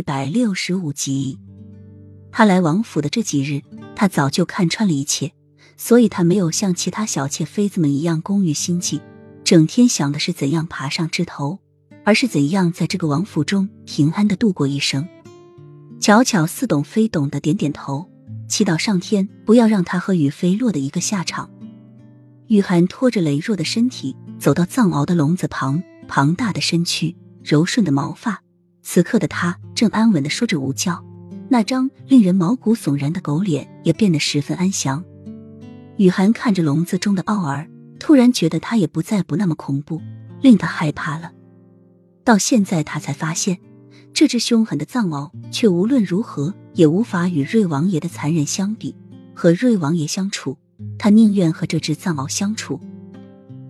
一百六十五集，他来王府的这几日，他早就看穿了一切，所以他没有像其他小妾妃子们一样工欲心计，整天想的是怎样爬上枝头，而是怎样在这个王府中平安的度过一生。巧巧似懂非懂的点点头，祈祷上天不要让他和雨飞落的一个下场。雨涵拖着羸弱的身体走到藏獒的笼子旁，庞大的身躯，柔顺的毛发。此刻的他正安稳的说着午觉，那张令人毛骨悚然的狗脸也变得十分安详。雨涵看着笼子中的奥儿，突然觉得他也不再不那么恐怖，令他害怕了。到现在，他才发现，这只凶狠的藏獒却无论如何也无法与瑞王爷的残忍相比。和瑞王爷相处，他宁愿和这只藏獒相处。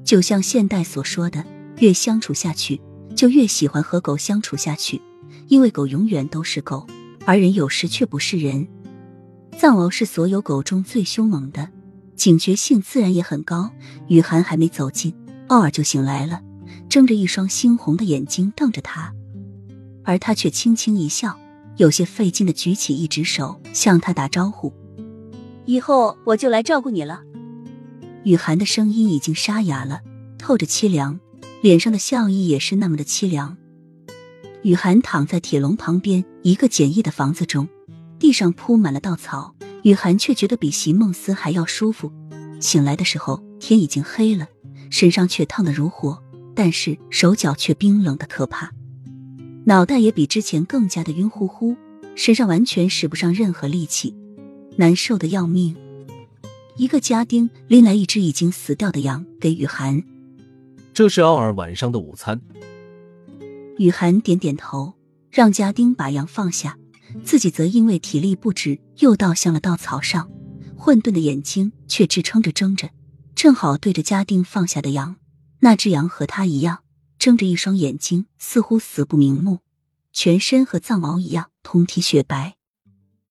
就像现代所说的，越相处下去。就越喜欢和狗相处下去，因为狗永远都是狗，而人有时却不是人。藏獒是所有狗中最凶猛的，警觉性自然也很高。雨涵还没走近，奥尔就醒来了，睁着一双猩红的眼睛瞪着他，而他却轻轻一笑，有些费劲的举起一只手向他打招呼：“以后我就来照顾你了。”雨涵的声音已经沙哑了，透着凄凉。脸上的笑意也是那么的凄凉。雨涵躺在铁笼旁边一个简易的房子中，地上铺满了稻草，雨涵却觉得比席梦思还要舒服。醒来的时候天已经黑了，身上却烫得如火，但是手脚却冰冷的可怕，脑袋也比之前更加的晕乎乎，身上完全使不上任何力气，难受的要命。一个家丁拎来一只已经死掉的羊给雨涵。这是奥尔晚上的午餐。雨涵点点头，让家丁把羊放下，自己则因为体力不支，又倒向了稻草上，混沌的眼睛却支撑着睁着，正好对着家丁放下的羊。那只羊和他一样，睁着一双眼睛，似乎死不瞑目，全身和藏獒一样通体雪白。